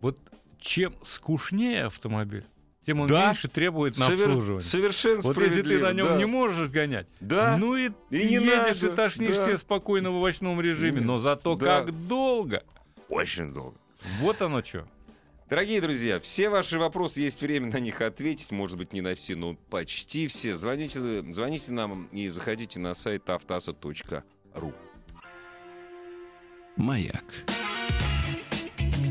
S2: Вот чем скучнее автомобиль, тем он
S1: Да.
S2: меньше требует на
S1: Совер-
S2: обслуживание.
S1: Совершенно
S2: Вот если ты на нем
S1: да.
S2: не можешь гонять,
S1: Да.
S2: ну и,
S1: И
S2: ты
S1: не
S2: едешь
S1: надо,
S2: и тошнишь
S1: да.
S2: все спокойно в овощном режиме,
S1: Нет,
S2: но зато
S1: да.
S2: как долго.
S1: Очень долго.
S2: Вот оно что.
S1: Дорогие друзья, все ваши вопросы, есть время на них ответить. Может быть, не на все, но почти все. Звоните, звоните нам и заходите на сайт автаса.ру.
S4: Маяк.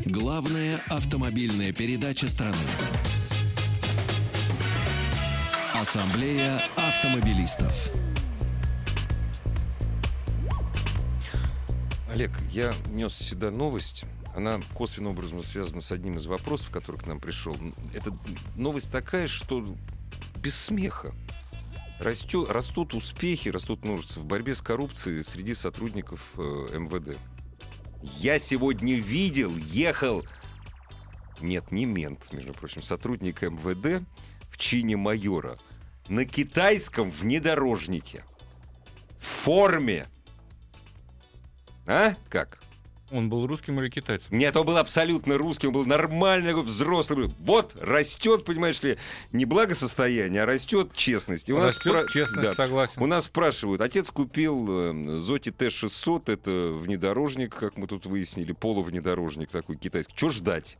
S4: Главная автомобильная передача страны. Ассамблея автомобилистов.
S1: Олег, я нес сюда новость. Она косвенным образом связана с одним из вопросов, который к нам пришел. Это новость такая, что без смеха. Растет, растут успехи, растут множество в борьбе с коррупцией среди сотрудников э, МВД. Я сегодня видел, ехал... Нет, не мент, между прочим, сотрудник МВД в чине майора на китайском внедорожнике. В форме. А? Как?
S2: Он был русским или китайцем?
S1: Нет, он был абсолютно русским, он был нормальный, взрослый. Вот растет, понимаешь ли, не благосостояние, а растет честность. И у нас
S2: Растет
S1: спра-
S2: честность,
S1: да.
S2: согласен.
S1: У нас спрашивают, отец купил э, Зоти Т-600, это внедорожник, как мы тут выяснили, полувнедорожник такой китайский. Чего ждать?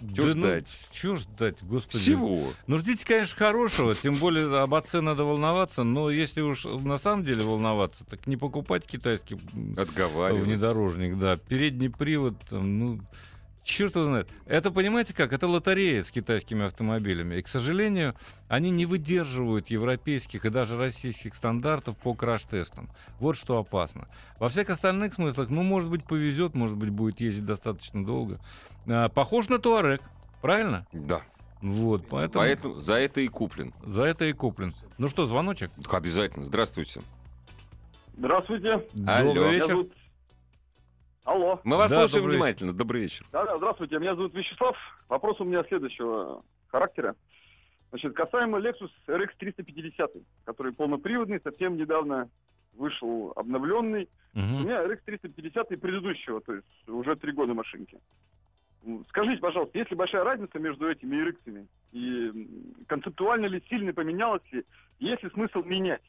S1: Чего
S2: Да ну,
S1: ждать?
S2: Чего ждать, господи?
S1: Всего.
S2: Ну, ждите, конечно, хорошего, тем более об отце надо волноваться, но если уж на самом деле волноваться, так не покупать китайский внедорожник, да, передний привод, там, ну, черт его знает. Это, понимаете как, это лотерея с китайскими автомобилями, и, к сожалению, они не выдерживают европейских и даже российских стандартов по краш-тестам. Вот что опасно. Во всех остальных смыслах, ну, может быть, повезет, может быть, будет ездить достаточно долго. А, похож на Туарек, правильно?
S1: Да.
S2: Вот, поэтому...
S1: Поэтому за это и куплен.
S2: За это и куплен. Ну что, звоночек?
S1: Так Обязательно. Здравствуйте.
S9: Здравствуйте.
S1: Алло.
S2: Добрый
S9: Меня
S2: вечер.
S9: зовут... Алло.
S1: Мы вас
S2: Да,
S1: слушаем
S2: добрый
S1: внимательно. Добрый вечер.
S9: Да, да, здравствуйте. Меня зовут Вячеслав. Вопрос у меня следующего характера. Значит, касаемо Lexus RX 350, который полноприводный, совсем недавно вышел обновленный. У
S2: Мгм.
S9: меня RX 350 предыдущего, то есть уже три года машинки. Скажите, пожалуйста, есть ли большая разница между этими RX? И концептуально ли сильно поменялось ли? Есть ли смысл менять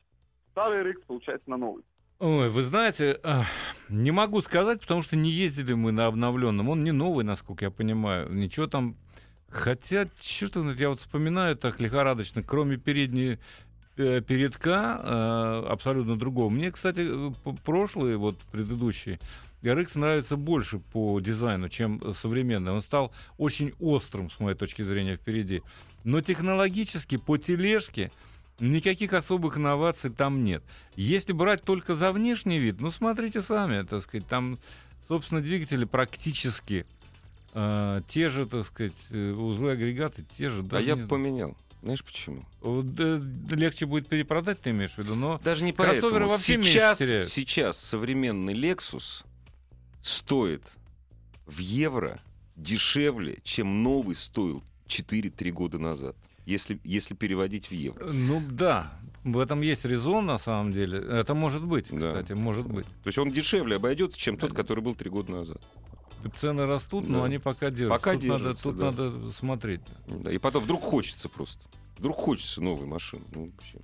S9: старый RX, получается, на новый?
S2: Ой, вы знаете, не могу сказать, потому что не ездили мы на обновленном. Он не новый, насколько я понимаю. Ничего там... Хотя, черт знает, я вот вспоминаю так лихорадочно, кроме передней э, передка, э, абсолютно другого. Мне, кстати, э, п- прошлый, вот предыдущий, RX нравится больше по дизайну, чем современный. Он стал очень острым, с моей точки зрения, впереди. Но технологически по тележке никаких особых инноваций там нет. Если брать только за внешний вид, ну, смотрите сами, так сказать, там, собственно, двигатели практически э, те же, так сказать, э, узлы агрегаты, те же.
S1: А я бы поменял. Знаешь почему?
S2: Легче будет перепродать, ты имеешь в виду, но
S1: Даже не
S2: Кроссоверы
S1: поэтому.
S2: вообще
S1: сейчас, сейчас современный Lexus стоит в евро дешевле, чем новый стоил 4-3 года назад. Если, если переводить в евро.
S2: Ну да, в этом есть резон на самом деле. Это может быть,
S1: Да.
S2: кстати, может быть.
S1: То есть он дешевле обойдется, чем тот, который был 3 года назад.
S2: Цены растут, но
S1: Да.
S2: они пока держатся.
S1: Пока
S2: тут надо,
S1: держатся,
S2: тут
S1: да.
S2: надо смотреть.
S1: Да, и потом вдруг хочется просто. Вдруг хочется новой машины. Ну, вообще.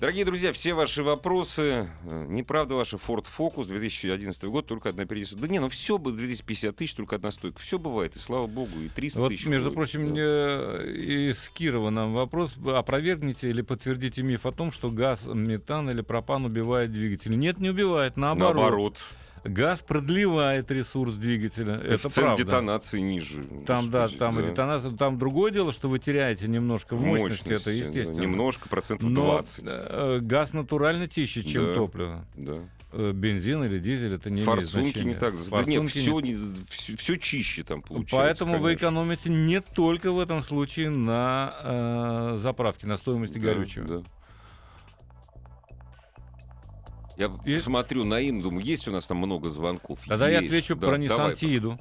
S1: Дорогие друзья, все ваши вопросы, э, неправда ваша Ford Focus 2011 год, только одна перенесу. Да не, ну все бы 250 тысяч, только одна стойка. Все бывает, и слава богу, и 300
S2: Вот,
S1: тысяч.
S2: между
S1: бывает,
S2: прочим,
S1: да.
S2: э, из Кирова нам вопрос. Опровергните или подтвердите миф о том, что газ, метан или пропан убивает двигатель. Нет, не убивает, наоборот.
S1: Наоборот.
S2: Газ продлевает ресурс двигателя. Это правда.
S1: детонации ниже.
S2: Там, да,
S1: Господи,
S2: там и
S1: да.
S2: детонация. Там другое дело, что вы теряете немножко в мощности, это
S1: да,
S2: естественно.
S1: немножко, процентов
S2: Но
S1: 20.
S2: э, газ натурально чище, чем
S1: Да.
S2: топливо.
S1: Да.
S2: Э, Бензин или дизель, это не имеет
S1: Форсунки
S2: значения.
S1: не так. Да нет,
S2: Форсунки
S1: все, не, все, все чище там получается.
S2: Поэтому вы
S1: конечно.
S2: экономите не только в этом случае на э, заправке, на стоимости
S1: Да,
S2: горючего.
S1: да. Я
S2: И-
S1: смотрю на Инну, думаю, есть у нас там много звонков.
S2: Тогда я
S1: Есть.
S2: отвечу
S1: Да,
S2: про
S1: давай,
S2: Nissan Тииду.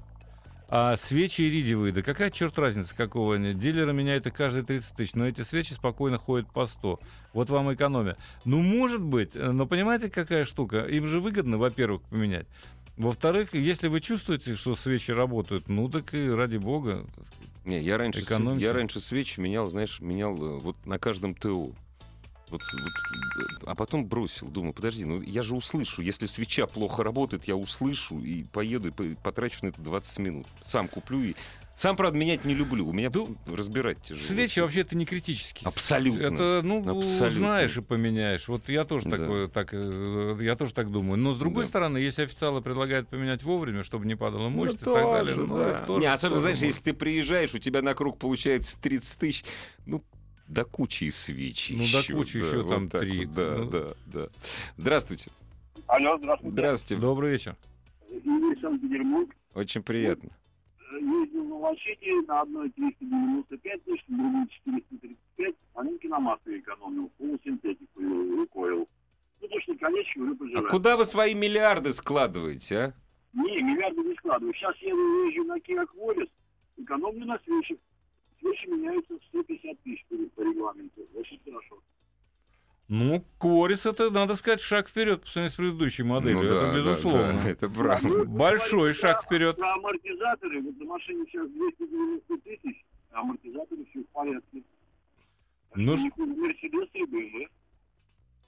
S2: А свечи иридиевые, да какая черт разница, какого они? Дилеры меняют их каждые 30 тысяч, но эти свечи спокойно ходят по 100. Вот вам экономия. Ну, может быть, э, но понимаете, какая штука? Им же выгодно, во-первых, поменять. Во-вторых, если вы чувствуете, что свечи работают, ну так и ради бога.
S1: Не, я раньше, я раньше свечи менял, знаешь, менял э, вот на каждом ТО. Вот, вот, а потом бросил, думаю, подожди, ну я же услышу, если свеча плохо работает, я услышу и поеду и по- потрачу на это 20 минут. Сам куплю и... Сам, правда, менять не люблю, у меня
S2: Ну,
S1: разбирать тяжело.
S2: Свечи вообще-то не критические.
S1: Абсолютно.
S2: Это, ну,
S1: Абсолютно.
S2: знаешь и поменяешь. Вот я тоже
S1: Да.
S2: такое, так, э, я тоже так думаю. Но с другой
S1: Да.
S2: стороны, если официалы предлагают поменять вовремя, чтобы не падала мощность
S1: Ну,
S2: и так далее,
S1: тоже,
S2: ну,
S1: да.
S2: это тоже-
S1: Не, особенно,
S2: тоже
S1: знаешь,
S2: можно.
S1: если ты приезжаешь, у тебя на круг получается 30 тысяч, ну, до кучи и свечи
S2: Ну, до
S1: еще,
S2: кучи
S1: да,
S2: еще
S1: вот
S2: там
S1: так
S2: три.
S1: вот, да,
S2: Ну.
S1: да, да. Здравствуйте.
S9: Алло, здравствуйте.
S1: Здравствуйте.
S2: Добрый вечер.
S9: Санкт-Петербург.
S1: Очень приятно.
S10: ездил на Лощине, на одной 395 тысяч, на другой 435, а нынки на масле экономил, полусинтетику и койл. Ну, точно конечную уже
S1: А
S10: пожираю.
S1: куда вы свои миллиарды складываете, а?
S10: Не, миллиарды не складываю. Сейчас я езжу на Kia Qualis, экономлю на свечах. Свечи меняются в 150 тысяч по, по регламенту. Очень хорошо.
S2: Ну, Корис это, надо сказать, шаг вперед по сравнению с предыдущей моделью.
S1: Ну
S2: это
S1: да, да,
S2: безусловно.
S1: да, это правда.
S10: Ну,
S2: Большой шаг вперед.
S10: Про амортизаторы. Вот на машине сейчас 290 тысяч, а амортизаторы все в порядке.
S2: Ну,
S10: Мерседес и BMW.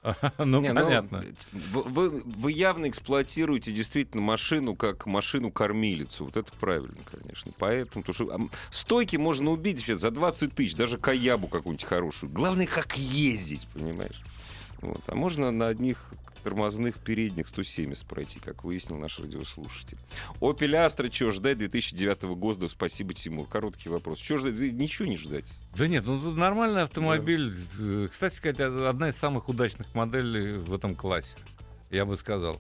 S2: Ну,
S1: Не,
S2: понятно.
S1: Вы, вы- вы явно эксплуатируете действительно машину как машину-кормилицу. Вот это правильно, конечно. Поэтому, потому что стойки можно убить за 20 тысяч, даже каябу какую-нибудь хорошую. Главное, как ездить, понимаешь? Вот. А можно на одних тормозных передних 170 пройти, как выяснил наш радиослушатель. Opel Astra, что ждать 2009 года? Спасибо, Тимур. Короткий вопрос. Что ждать? Да Ничего не ждать.
S2: Да нет, ну тут нормальный автомобиль. Э, Кстати сказать, одна из самых удачных моделей в этом классе, я бы сказал.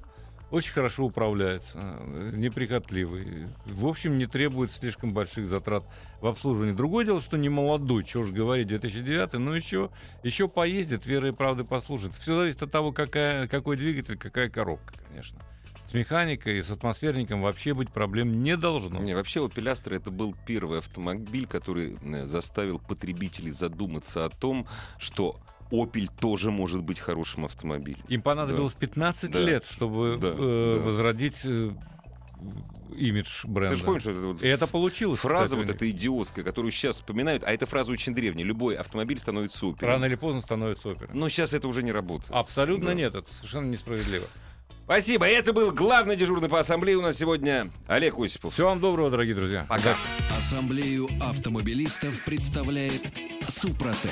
S2: Очень хорошо управляется, э, неприхотливый. В общем, не требует слишком больших затрат в обслуживании. Другое дело, что не молодой, чего уж говорить, 2009, но еще, еще поездит, веры и правды послушает. Все зависит от того, какая, какой двигатель, какая коробка, конечно. С механикой и с атмосферником вообще быть проблем не должно.
S1: Не, вообще Opel Astra это был первый автомобиль, который э, заставил потребителей задуматься о том, что Opel тоже может быть хорошим автомобилем.
S2: Им понадобилось 15
S1: Да.
S2: лет, чтобы
S1: Да,
S2: э,
S1: да.
S2: возродить э, имидж бренда.
S1: Ты же помнишь, вот эта вот
S2: И это получилось.
S1: фраза
S2: кстати,
S1: вот эта идиотская, которую сейчас вспоминают, а эта фраза очень древняя. Любой автомобиль становится Opel.
S2: Рано или поздно становится оперой.
S1: Но сейчас это уже не работает.
S2: Абсолютно
S1: Да.
S2: нет, это совершенно несправедливо.
S1: Спасибо. Это был главный дежурный по ассамблее у нас сегодня Олег Осипов.
S2: Всего вам доброго, дорогие друзья.
S1: Пока.
S4: Ассамблею автомобилистов представляет Супротек.